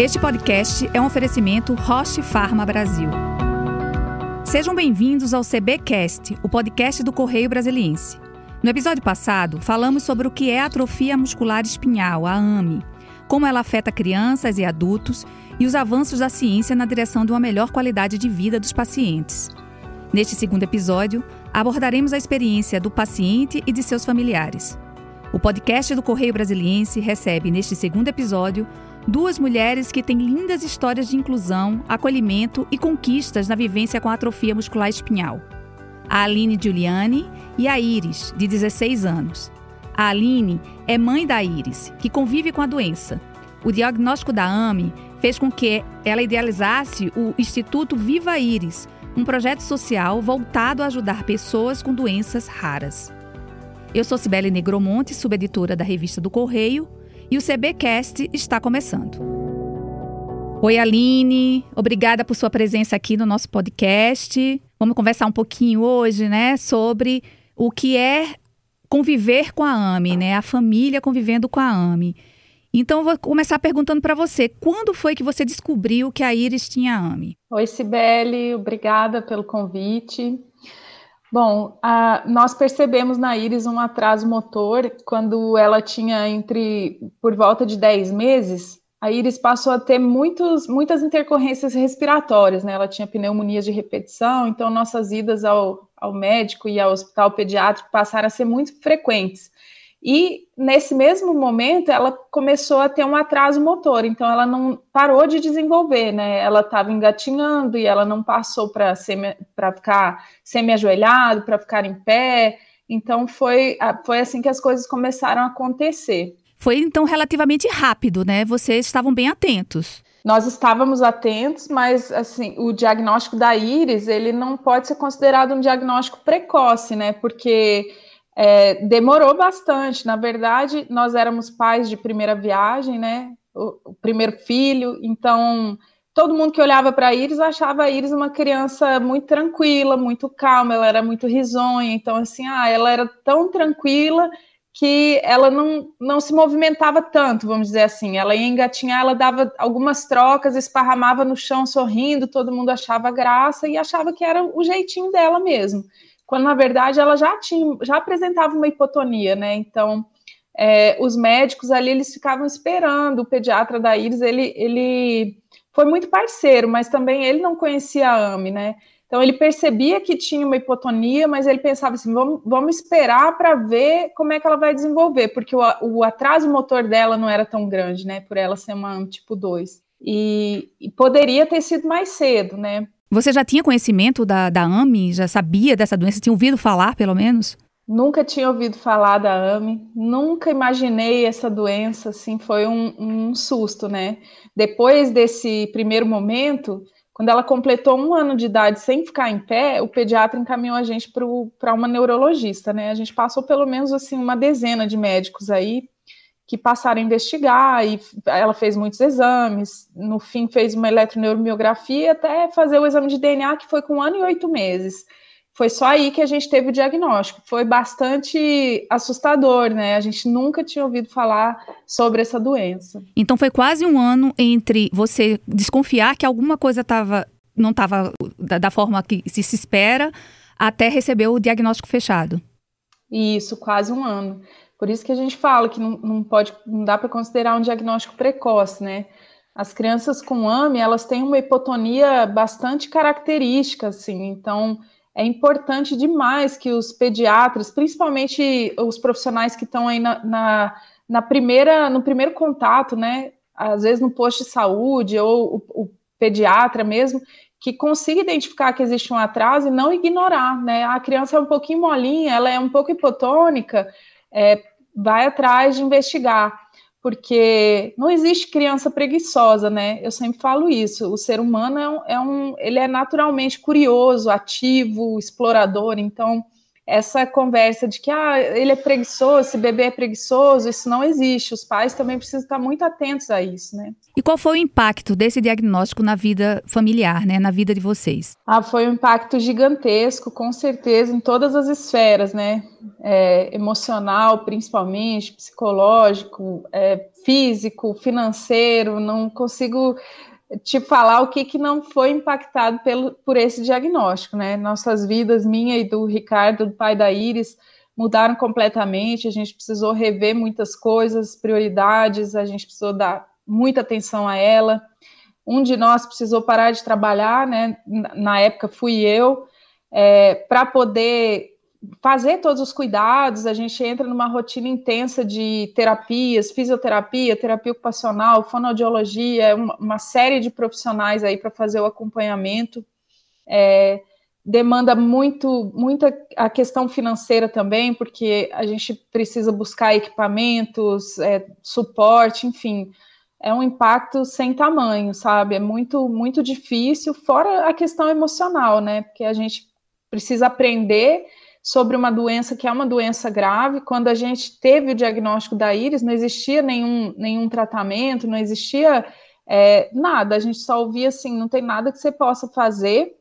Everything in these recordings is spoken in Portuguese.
Este podcast é um oferecimento Roche Pharma Brasil. Sejam bem-vindos ao CBcast, o podcast do Correio Brasiliense. No episódio passado, falamos sobre o que é atrofia muscular espinhal, a AME, como ela afeta crianças e adultos e os avanços da ciência na direção de uma melhor qualidade de vida dos pacientes. Neste segundo episódio, abordaremos a experiência do paciente e de seus familiares. O podcast do Correio Brasiliense recebe, neste segundo episódio, Duas mulheres que têm lindas histórias de inclusão, acolhimento e conquistas na vivência com a atrofia muscular espinhal. A Aline Giuliani e a Iris, de 16 anos. A Aline é mãe da Iris, que convive com a doença. O diagnóstico da AME fez com que ela idealizasse o Instituto Viva Iris, um projeto social voltado a ajudar pessoas com doenças raras. Eu sou Cibele Negromonte, subeditora da revista do Correio, e o CBcast está começando. Oi, Aline, obrigada por sua presença aqui no nosso podcast. Vamos conversar um pouquinho hoje, né, sobre o que é conviver com a AME, né, a família convivendo com a AME. Então, vou começar perguntando para você, quando foi que você descobriu que a Iris tinha AME? Oi, Cibele, obrigada pelo convite. Bom, a, nós percebemos na Iris um atraso motor quando ela tinha entre por volta de 10 meses. A Iris passou a ter muitos, muitas intercorrências respiratórias, né? Ela tinha pneumonias de repetição, então nossas idas ao, ao médico e ao hospital pediátrico passaram a ser muito frequentes. E nesse mesmo momento ela começou a ter um atraso motor, então ela não parou de desenvolver, né? Ela estava engatinhando e ela não passou para ficar semi-ajoelhado, para ficar em pé. Então foi, foi assim que as coisas começaram a acontecer. Foi então relativamente rápido, né? Vocês estavam bem atentos. Nós estávamos atentos, mas assim, o diagnóstico da íris, ele não pode ser considerado um diagnóstico precoce, né? Porque é, demorou bastante. Na verdade, nós éramos pais de primeira viagem, né? O, o primeiro filho, então todo mundo que olhava para Iris achava a Iris uma criança muito tranquila, muito calma, ela era muito risonha, então assim, ah, ela era tão tranquila que ela não, não se movimentava tanto, vamos dizer assim. Ela ia engatinhar, ela dava algumas trocas, esparramava no chão sorrindo, todo mundo achava graça e achava que era o jeitinho dela mesmo quando na verdade ela já tinha, já apresentava uma hipotonia, né? Então, é, os médicos ali eles ficavam esperando o pediatra da Iris, ele, ele foi muito parceiro, mas também ele não conhecia a AME, né? Então ele percebia que tinha uma hipotonia, mas ele pensava assim: vamos, vamos esperar para ver como é que ela vai desenvolver, porque o, o, atraso motor dela não era tão grande, né? Por ela ser uma tipo 2. E, e poderia ter sido mais cedo, né? Você já tinha conhecimento da, da AME? Já sabia dessa doença? Tinha ouvido falar, pelo menos? Nunca tinha ouvido falar da AME, nunca imaginei essa doença, assim, foi um, um susto, né? Depois desse primeiro momento, quando ela completou um ano de idade sem ficar em pé, o pediatra encaminhou a gente para uma neurologista, né? A gente passou pelo menos assim uma dezena de médicos aí que passaram a investigar e ela fez muitos exames, no fim fez uma eletroneuromiografia até fazer o exame de DNA que foi com um ano e oito meses. Foi só aí que a gente teve o diagnóstico. Foi bastante assustador, né? A gente nunca tinha ouvido falar sobre essa doença. Então foi quase um ano entre você desconfiar que alguma coisa tava, não estava da, da forma que se, se espera até receber o diagnóstico fechado. Isso, quase um ano. Por isso que a gente fala que não, não pode, não dá para considerar um diagnóstico precoce, né? As crianças com AME, elas têm uma hipotonia bastante característica, assim, então é importante demais que os pediatras, principalmente os profissionais que estão aí na, na, na, primeira, no primeiro contato, né, às vezes no posto de saúde ou o, o pediatra mesmo, que consiga identificar que existe um atraso e não ignorar, né, a criança é um pouquinho molinha, ela é um pouco hipotônica, é, vai atrás de investigar, porque não existe criança preguiçosa, né? Eu sempre falo isso. O ser humano é um, é um ele é naturalmente curioso, ativo, explorador. Então, essa conversa de que ah, ele é preguiçoso, esse bebê é preguiçoso, isso não existe. Os pais também precisam estar muito atentos a isso, né? E qual foi o impacto desse diagnóstico na vida familiar, né, na vida de vocês? Ah, foi um impacto gigantesco, com certeza, em todas as esferas, né? É, emocional, principalmente, psicológico, é, físico, financeiro. Não consigo te falar o que, que não foi impactado pelo, por esse diagnóstico, né? Nossas vidas, minha e do Ricardo, do pai da Iris, mudaram completamente. A gente precisou rever muitas coisas, prioridades, a gente precisou dar muita atenção a ela. Um de nós precisou parar de trabalhar, né? Na época fui eu, é, para poder fazer todos os cuidados, a gente entra numa rotina intensa de terapias, fisioterapia, terapia ocupacional, fonoaudiologia, uma, uma série de profissionais aí para fazer o acompanhamento. É, demanda muito, muita a questão financeira também, porque a gente precisa buscar equipamentos, é, suporte, enfim, é um impacto sem tamanho, sabe? É muito, muito difícil, fora a questão emocional, né? Porque a gente precisa aprender sobre uma doença que é uma doença grave. Quando a gente teve o diagnóstico da íris, não existia nenhum, nenhum tratamento, não existia é, nada. A gente só ouvia assim: não tem nada que você possa fazer,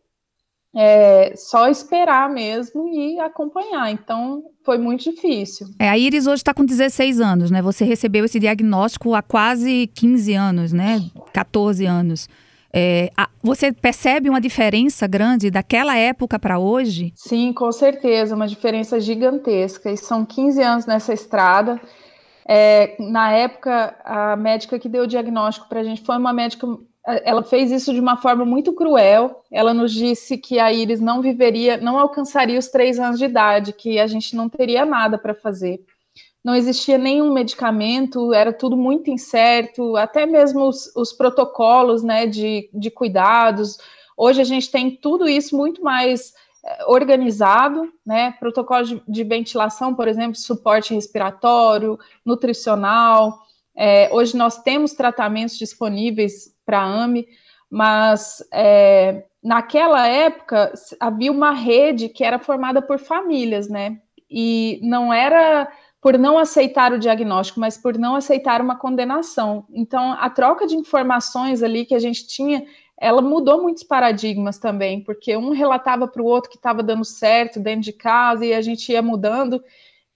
é, só esperar mesmo e acompanhar. Então, foi muito difícil. É, a Iris hoje está com 16 anos, né? Você recebeu esse diagnóstico há quase 15 anos, né? 14 anos. É, a, você percebe uma diferença grande daquela época para hoje? Sim, com certeza, uma diferença gigantesca. E são 15 anos nessa estrada. É, na época, a médica que deu o diagnóstico para a gente foi uma médica. Ela fez isso de uma forma muito cruel. Ela nos disse que a Iris não viveria, não alcançaria os três anos de idade, que a gente não teria nada para fazer não existia nenhum medicamento, era tudo muito incerto, até mesmo os, os protocolos né, de, de cuidados. Hoje a gente tem tudo isso muito mais eh, organizado, né? Protocolo de, de, ventilação, por exemplo, suporte respiratório, nutricional. É, hoje nós temos tratamentos disponíveis para AME, mas é, naquela época havia uma rede que era formada por famílias, né? E não era por não aceitar o diagnóstico, mas por não aceitar uma condenação. Então, a troca de informações ali que a gente tinha, ela mudou muitos paradigmas também, porque um relatava para o outro que estava dando certo dentro de casa e a gente ia mudando.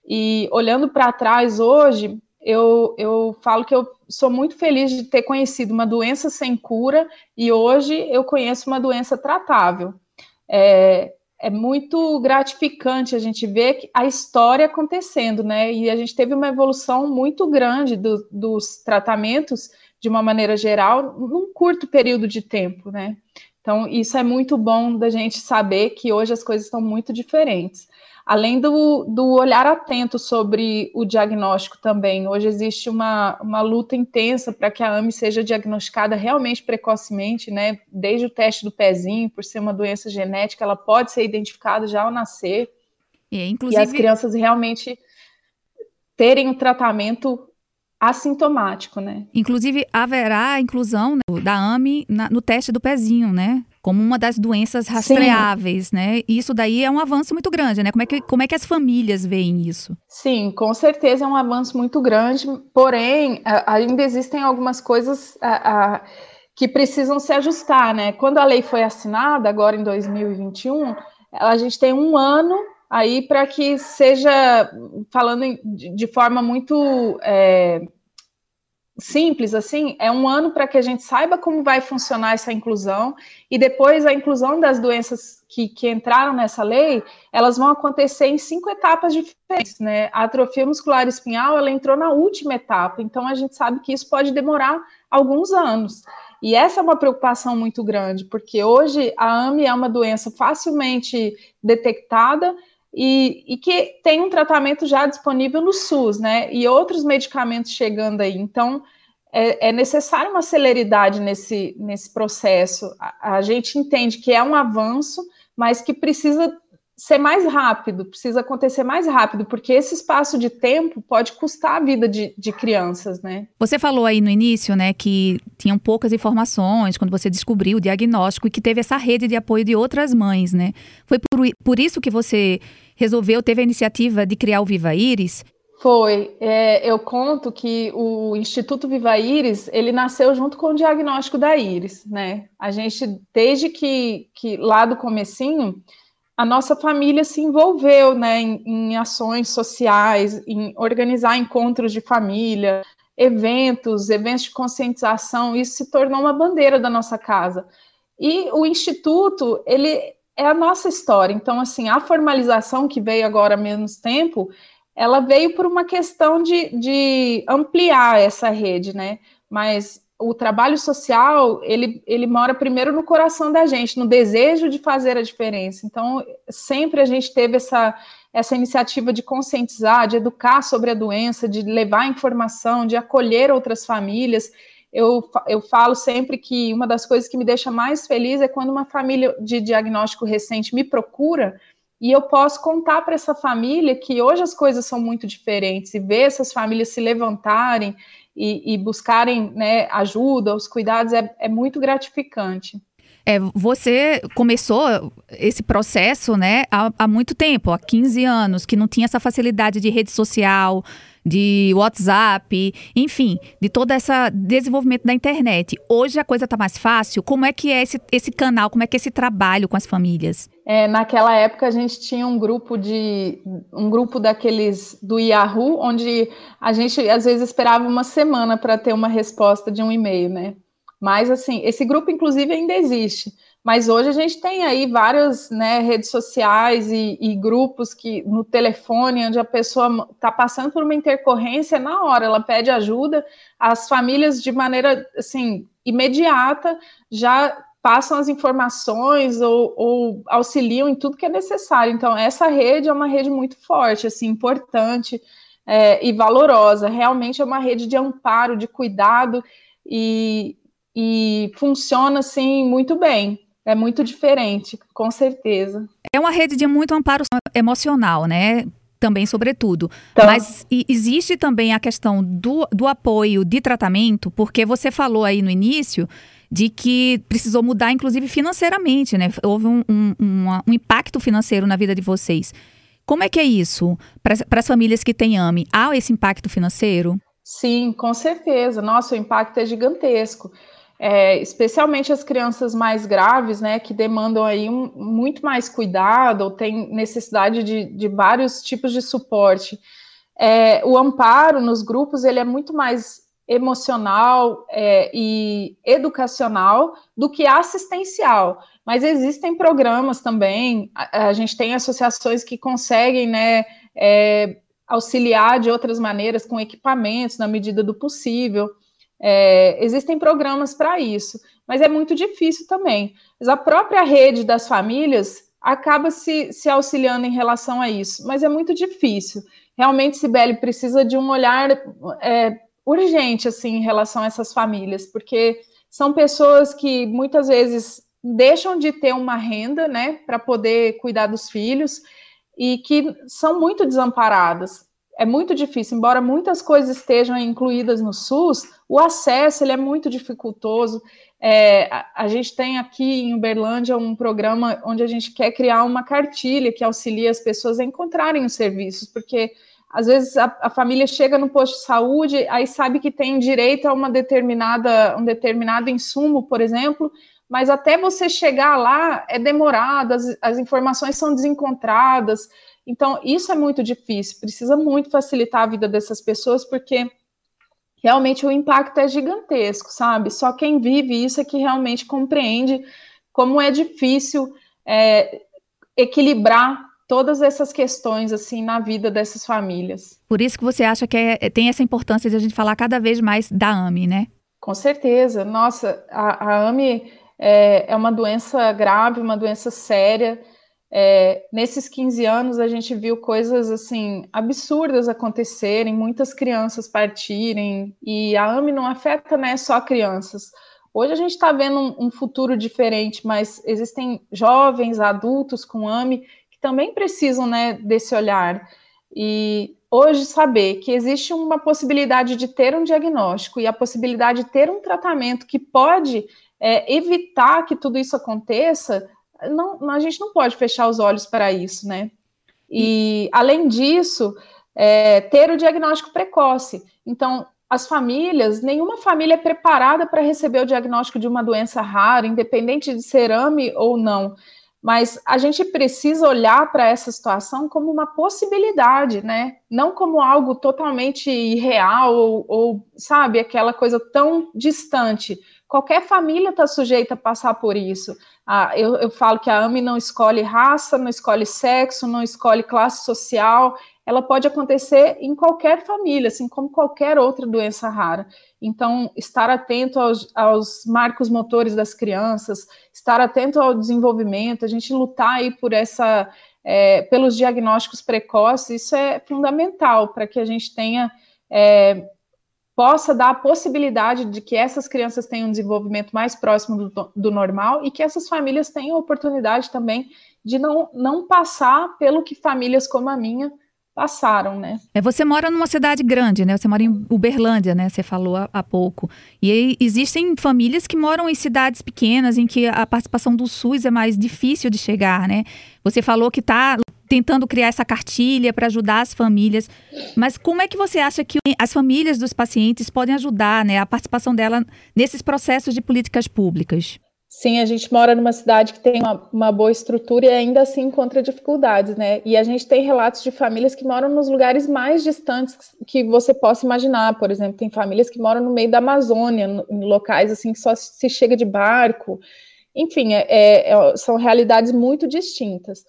E olhando para trás hoje, eu, eu falo que eu sou muito feliz de ter conhecido uma doença sem cura e hoje eu conheço uma doença tratável. É, é muito gratificante a gente ver a história acontecendo, né? E a gente teve uma evolução muito grande do, dos tratamentos, de uma maneira geral, num curto período de tempo, né? Então, isso é muito bom da gente saber que hoje as coisas estão muito diferentes além do, do olhar atento sobre o diagnóstico também. Hoje existe uma, uma luta intensa para que a AME seja diagnosticada realmente precocemente, né? Desde o teste do pezinho, por ser uma doença genética, ela pode ser identificada já ao nascer. E, inclusive... e as crianças realmente terem um tratamento assintomático, né? Inclusive, haverá a inclusão né, da AME na, no teste do pezinho, né? Como uma das doenças rastreáveis, Sim. né? E isso daí é um avanço muito grande, né? Como é, que, como é que as famílias veem isso? Sim, com certeza é um avanço muito grande, porém, ainda existem algumas coisas a, a, que precisam se ajustar, né? Quando a lei foi assinada, agora em 2021, a gente tem um ano aí para que seja, falando de forma muito é, simples, assim, é um ano para que a gente saiba como vai funcionar essa inclusão e depois a inclusão das doenças que, que entraram nessa lei, elas vão acontecer em cinco etapas diferentes, né? A atrofia muscular espinhal, ela entrou na última etapa, então a gente sabe que isso pode demorar alguns anos. E essa é uma preocupação muito grande, porque hoje a AME é uma doença facilmente detectada, e, e, que tem um tratamento já disponível no SUS, né? E outros medicamentos chegando aí. Então, é, é necessário uma celeridade nesse, nesse processo. A, a, gente entende que é um avanço, mas que precisa ser mais rápido, precisa acontecer mais rápido, porque esse espaço de tempo pode custar a vida de, de, crianças, né? Você falou aí no início, né, que tinham poucas informações quando você descobriu o diagnóstico e que teve essa rede de apoio de outras mães, né? Foi por, por isso que você resolveu, teve a iniciativa de criar o Viva Iris? Foi. É, eu conto que o Instituto Viva Iris, ele nasceu junto com o diagnóstico da Iris, né? A gente, desde que, que lá do comecinho, a nossa família se envolveu né, em, em, ações sociais, em organizar encontros de família, eventos, eventos de conscientização, isso se tornou uma bandeira da nossa casa. E o Instituto, ele é a nossa história, então, assim, a formalização que veio agora há menos tempo, ela veio por uma questão de, de ampliar essa rede, né? Mas o trabalho social, ele, ele mora primeiro no coração da gente, no desejo de fazer a diferença. Então, sempre a gente teve essa, essa iniciativa de conscientizar, de educar sobre a doença, de levar informação, de acolher outras famílias. Eu, eu falo sempre que uma das coisas que me deixa mais feliz é quando uma família de diagnóstico recente me procura e eu posso contar para essa família que hoje as coisas são muito diferentes e ver essas famílias se levantarem e, e buscarem né, ajuda, os cuidados, é, é muito gratificante. É, você começou esse processo né, há, há, muito tempo, há 15 anos, que não tinha essa facilidade de rede social, de WhatsApp, enfim, de todo esse desenvolvimento da internet. Hoje a coisa está mais fácil. Como é que é esse, esse canal, como é que é esse trabalho com as famílias? É, naquela época a gente tinha um grupo de um grupo daqueles do Yahoo, onde a gente às vezes esperava uma semana para ter uma resposta de um e-mail, né? Mas assim, esse grupo inclusive ainda existe. Mas hoje a gente tem aí várias né, redes sociais e, e, grupos que no telefone, onde a pessoa está passando por uma intercorrência na hora, ela pede ajuda, as famílias de maneira assim imediata já passam as informações ou, ou auxiliam em tudo que é necessário. Então essa rede é uma rede muito forte, assim, importante é, e valorosa. Realmente é uma rede de amparo, de cuidado e, e funciona assim muito bem. É muito diferente, com certeza. É uma rede de muito amparo emocional, né? Também, sobretudo. Então, Mas existe também a questão do, do apoio de tratamento, porque você falou aí no início de que precisou mudar, inclusive financeiramente, né? Houve um, um, um impacto financeiro na vida de vocês. Como é que é isso para as famílias que têm AME? Há esse impacto financeiro? Sim, com certeza. Nossa, o impacto é gigantesco é, especialmente as crianças mais graves, né, que demandam aí um, muito mais cuidado ou têm necessidade de, de vários tipos de suporte. É, o amparo nos grupos ele é muito mais emocional é, e educacional do que assistencial. Mas existem programas também, a, a gente tem associações que conseguem né, é, auxiliar de outras maneiras, com equipamentos, na medida do possível. É, existem programas para isso, mas é muito difícil também. Mas a própria rede das famílias acaba se, se auxiliando em relação a isso, mas é muito difícil. Realmente, Sibeli precisa de um olhar é, urgente assim em relação a essas famílias, porque são pessoas que muitas vezes deixam de ter uma renda, né, para poder cuidar dos filhos e que são muito desamparadas é muito difícil, embora muitas coisas estejam incluídas no SUS, o acesso ele é muito dificultoso. É, a, a, gente tem aqui em Uberlândia um programa onde a gente quer criar uma cartilha que auxilia as pessoas a encontrarem os serviços, porque às vezes a, a, família chega no posto de saúde, aí sabe que tem direito a uma determinada, um determinado insumo, por exemplo, mas até você chegar lá é demorado, as, as informações são desencontradas. Então, isso é muito difícil, precisa muito facilitar a vida dessas pessoas, porque realmente o impacto é gigantesco, sabe? Só quem vive isso é que realmente compreende como é difícil é, equilibrar todas essas questões assim na vida dessas famílias. Por isso que você acha que é, tem essa importância de a gente falar cada vez mais da AME, né? Com certeza. Nossa, a, a AME é, é uma doença grave, uma doença séria. É, nesses 15 anos a gente viu coisas assim absurdas acontecerem, muitas crianças partirem, e a AME não afeta né, só crianças. Hoje a gente está vendo um, um, futuro diferente, mas existem jovens, adultos com AME que também precisam né, desse olhar. E hoje saber que existe uma possibilidade de ter um diagnóstico e a possibilidade de ter um tratamento que pode é, evitar que tudo isso aconteça, não, a gente não pode fechar os olhos para isso, né? E além disso, é, ter o diagnóstico precoce. Então, as famílias, nenhuma família é preparada para receber o diagnóstico de uma doença rara, independente de ser AME ou não. Mas a gente precisa olhar para essa situação como uma possibilidade, né? Não como algo totalmente irreal ou, ou sabe, aquela coisa tão distante. Qualquer família está sujeita a passar por isso. Ah, eu, eu falo que a AME não escolhe raça, não escolhe sexo, não escolhe classe social, ela pode acontecer em qualquer família, assim como qualquer outra doença rara. Então, estar atento aos, aos, marcos motores das crianças, estar atento ao desenvolvimento, a gente lutar aí por essa, é, pelos diagnósticos precoces, isso é fundamental para que a gente tenha é, possa dar a possibilidade de que essas crianças tenham um desenvolvimento mais próximo do, do normal e que essas famílias tenham a oportunidade também de não, não passar pelo que famílias como a minha passaram, né? É, você mora numa cidade grande, né? Você mora em Uberlândia, né? Você falou há, há pouco. E aí, existem famílias que moram em cidades pequenas, em que a participação do SUS é mais difícil de chegar, né? Você falou que está tentando criar essa cartilha para ajudar as famílias. Mas como é que você acha que as famílias dos pacientes podem ajudar, né? A participação dela nesses processos de políticas públicas? Sim, a gente mora numa cidade que tem uma, uma, boa estrutura e ainda assim encontra dificuldades, né? E a gente tem relatos de famílias que moram nos lugares mais distantes que você possa imaginar. Por exemplo, tem famílias que moram no meio da Amazônia, em locais assim que só se chega de barco. Enfim, é, é, é são realidades muito distintas.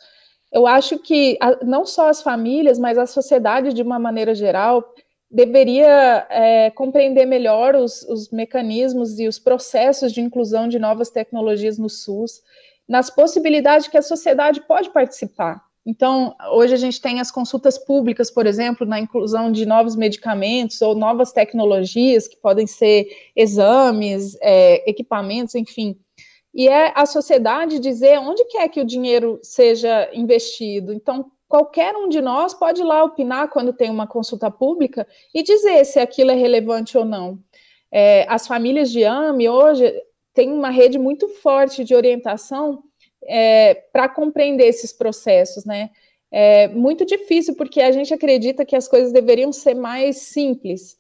Eu acho que a, não só as famílias, mas a sociedade de uma maneira geral deveria é, compreender melhor os, os, mecanismos e os processos de inclusão de novas tecnologias no SUS, nas possibilidades que a sociedade pode participar. Então, hoje a gente tem as consultas públicas, por exemplo, na inclusão de novos medicamentos ou novas tecnologias, que podem ser exames, é, equipamentos, enfim. E é a sociedade dizer onde quer que o dinheiro seja investido. Então, qualquer um de nós pode ir lá opinar quando tem uma consulta pública e dizer se aquilo é relevante ou não. É, as famílias de AME hoje têm uma rede muito forte de orientação é, para compreender esses processos, né? É muito difícil porque a gente acredita que as coisas deveriam ser mais simples,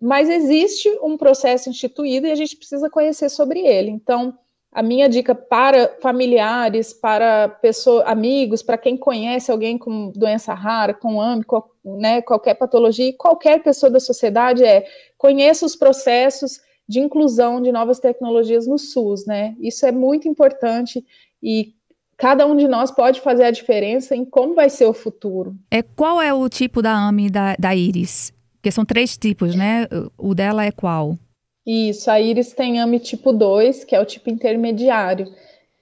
mas existe um processo instituído e a gente precisa conhecer sobre ele. Então, a minha dica para familiares, para pessoas, amigos, para quem conhece alguém com doença rara, com AMI, né, qualquer patologia, qualquer pessoa da sociedade é conheça os processos de inclusão de novas tecnologias no SUS, né? Isso é muito importante e cada um de nós pode fazer a diferença em como vai ser o futuro. É qual é o tipo da AMI da, da Iris? Porque são três tipos, né? O dela é qual? Isso, a íris tem AMI tipo 2, que é o tipo intermediário.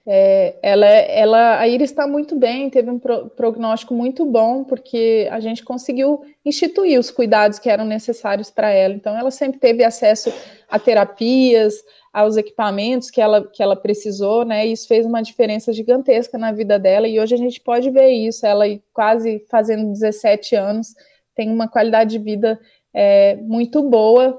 É, ela, ela, a íris está muito bem, teve um pro, prognóstico muito bom, porque a gente conseguiu instituir os cuidados que eram necessários para ela. Então, ela sempre teve acesso a terapias, aos equipamentos que ela, que ela precisou, né? E isso fez uma diferença gigantesca na vida dela. E hoje a gente pode ver isso. Ela, quase fazendo 17 anos, tem uma qualidade de vida é, muito boa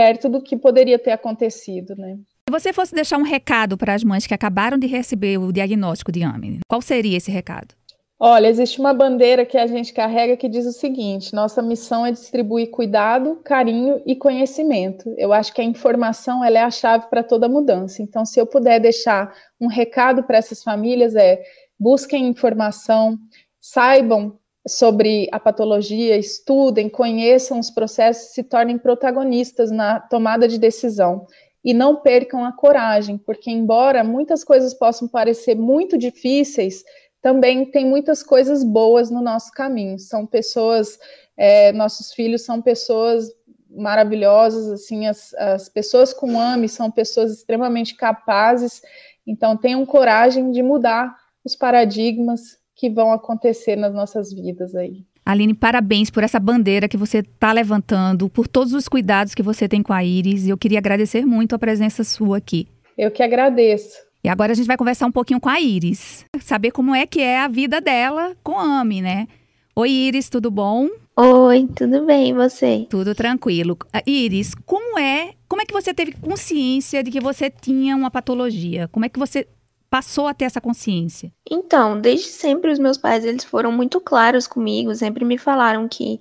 perto do que poderia ter acontecido, né? Se você fosse deixar um recado para as mães que acabaram de receber o diagnóstico de AME, qual seria esse recado? Olha, existe uma bandeira que a gente carrega que diz o seguinte: nossa missão é distribuir cuidado, carinho e conhecimento. Eu acho que a informação ela é a chave para toda mudança. Então, se eu puder deixar um recado para essas famílias é busquem informação, saibam sobre a patologia, estudem, conheçam os processos, se tornem protagonistas na tomada de decisão e não percam a coragem, porque embora muitas coisas possam parecer muito difíceis, também tem muitas coisas boas no nosso caminho. São pessoas, é, nossos filhos são pessoas maravilhosas, assim, as, as pessoas com AME são pessoas extremamente capazes, então tenham coragem de mudar os paradigmas que vão acontecer nas nossas vidas aí. Aline, parabéns por essa bandeira que você está levantando, por todos os cuidados que você tem com a Iris. Eu queria agradecer muito a presença sua aqui. Eu que agradeço. E agora a gente vai conversar um pouquinho com a Iris, saber como é que é a vida dela com a AMI, né? Oi, Iris, tudo bom? Oi, tudo bem, e você? Tudo tranquilo. Iris, como é, como é que você teve consciência de que você tinha uma patologia? Como é que você passou a ter essa consciência? Então, desde sempre os meus pais, eles foram muito claros comigo, sempre me falaram que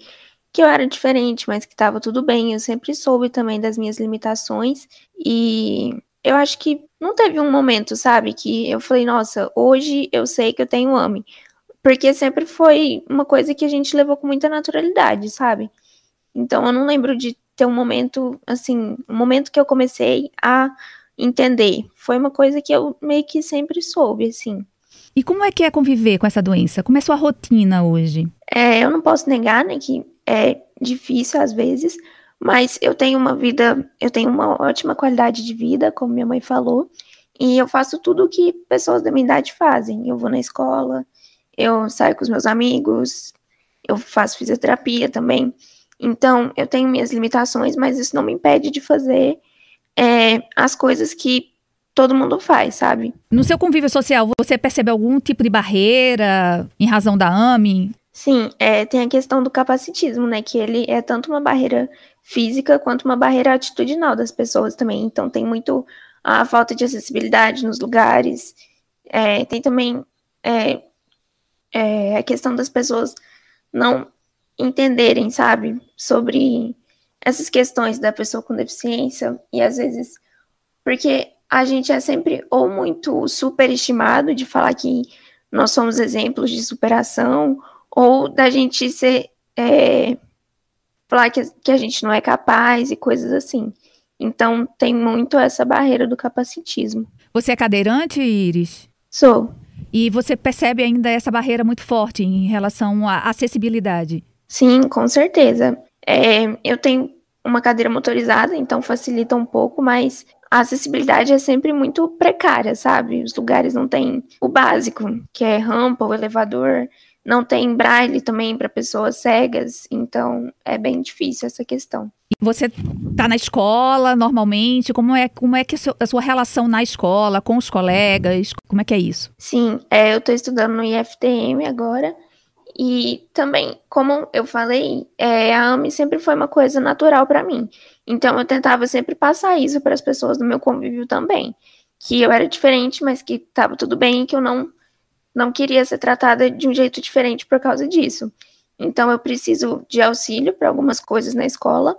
que eu era diferente, mas que estava tudo bem. Eu sempre soube também das minhas limitações e eu acho que não teve um momento, sabe, que eu falei, nossa, hoje eu sei que eu tenho AME. Porque sempre foi uma coisa que a gente levou com muita naturalidade, sabe? Então eu não lembro de ter um momento, assim, um momento que eu comecei a entender. Foi uma coisa que eu meio que sempre soube, assim. E como é que é conviver com essa doença? Como é a sua rotina hoje? É, eu não posso negar, né, que é difícil às vezes, mas eu tenho uma vida, eu tenho uma ótima qualidade de vida, como minha mãe falou, e eu faço tudo o que pessoas da minha idade fazem. Eu vou na escola, eu saio com os meus amigos, eu faço fisioterapia também. Então, eu tenho minhas limitações, mas isso não me impede de fazer é, as coisas que todo mundo faz, sabe? No seu convívio social, você percebe algum tipo de barreira em razão da AMI? Sim, é, tem a questão do capacitismo, né? Que ele é tanto uma barreira física quanto uma barreira atitudinal das pessoas também. Então, tem muito a falta de acessibilidade nos lugares. É, tem também é, é, a questão das pessoas não entenderem, sabe, sobre essas questões da pessoa com deficiência. E às vezes, porque a gente é sempre ou muito superestimado de falar que nós somos exemplos de superação ou da gente ser é, falar que, que a gente não é capaz e coisas assim. Então tem muito essa barreira do capacitismo. Você é cadeirante, Iris? Sou. E você percebe ainda essa barreira muito forte em relação à acessibilidade? Sim, com certeza. É, eu tenho uma cadeira motorizada, então facilita um pouco, mas a acessibilidade é sempre muito precária, sabe? Os lugares não têm o básico, que é rampa ou elevador não tem braille também para pessoas cegas, então é bem difícil essa questão. Você está na escola normalmente? Como é, como é que a sua relação na escola, com os colegas? Como é que é isso? Sim, é, eu estou estudando no IFTM agora. E também, como eu falei, é, a AMI sempre foi uma coisa natural para mim. Então eu tentava sempre passar isso para as pessoas do meu convívio também. Que eu era diferente, mas que estava tudo bem, que eu não não queria ser tratada de um jeito diferente por causa disso. Então eu preciso de auxílio para algumas coisas na escola,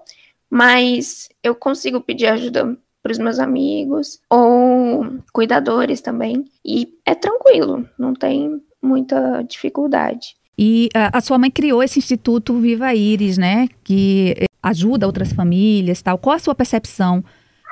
mas eu consigo pedir ajuda para os meus amigos ou cuidadores também, e é tranquilo, não tem muita dificuldade. E a, a sua mãe criou esse instituto Viva Iris, né, que ajuda outras famílias, tal. Qual a sua percepção?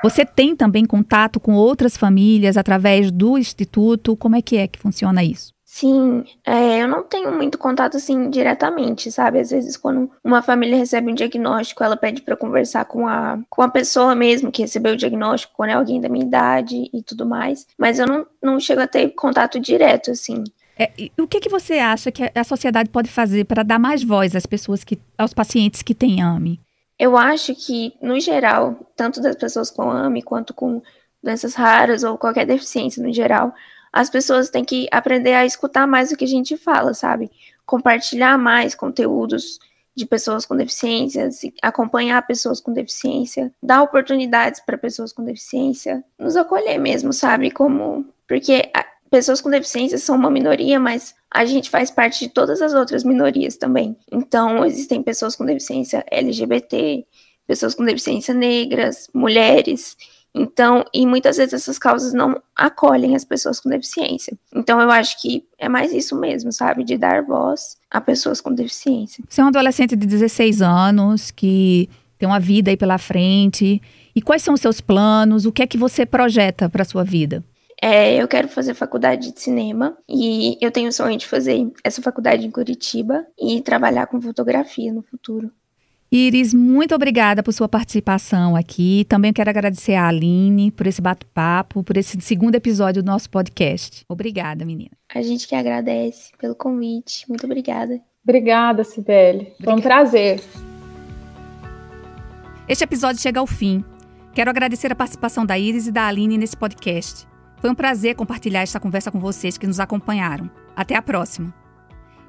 Você tem também contato com outras famílias através do instituto? Como é que é que funciona isso? Sim, é, eu não tenho muito contato assim diretamente, sabe? Às vezes, quando uma família recebe um diagnóstico, ela pede para conversar com a, com a pessoa mesmo que recebeu o diagnóstico, quando é alguém da minha idade e tudo mais. Mas eu não, não chego a ter contato direto, assim. É, o que, que você acha que a sociedade pode fazer para dar mais voz às pessoas que, aos pacientes que têm AME? Eu acho que, no geral, tanto das pessoas com AME quanto com doenças raras ou qualquer deficiência no geral, as pessoas têm que aprender a escutar mais o que a gente fala, sabe? Compartilhar mais conteúdos de pessoas com deficiências, acompanhar pessoas com deficiência, dar oportunidades para pessoas com deficiência, nos acolher mesmo, sabe? Como porque pessoas com deficiência são uma minoria, mas a gente faz parte de todas as outras minorias também. Então, existem pessoas com deficiência LGBT, pessoas com deficiência negras, mulheres. Então, e muitas vezes essas causas não acolhem as pessoas com deficiência. Então, eu acho que é mais isso mesmo, sabe? De dar voz a pessoas com deficiência. Você é um adolescente de 16 anos que tem uma vida aí pela frente. E quais são os seus planos? O que é que você projeta para a sua vida? É, eu quero fazer faculdade de cinema e eu tenho o sonho de fazer essa faculdade em Curitiba e trabalhar com fotografia no futuro. Iris, muito obrigada por sua participação aqui. Também quero agradecer a Aline por esse bate-papo, por esse segundo episódio do nosso podcast. Obrigada, menina. A gente que agradece pelo convite. Muito obrigada. Obrigada, Sibeli. Foi um prazer. Este episódio chega ao fim. Quero agradecer a participação da Iris e da Aline nesse podcast. Foi um prazer compartilhar esta conversa com vocês que nos acompanharam. Até a próxima.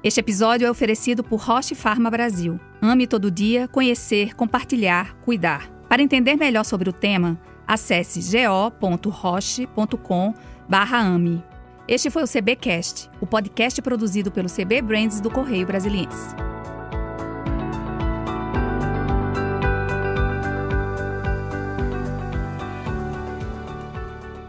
Este episódio é oferecido por Roche Pharma Brasil. Ame todo dia, conhecer, compartilhar, cuidar. Para entender melhor sobre o tema, acesse go.roche.com/ame. Este foi o CBcast, o podcast produzido pelo CB Brands do Correio Brasiliense.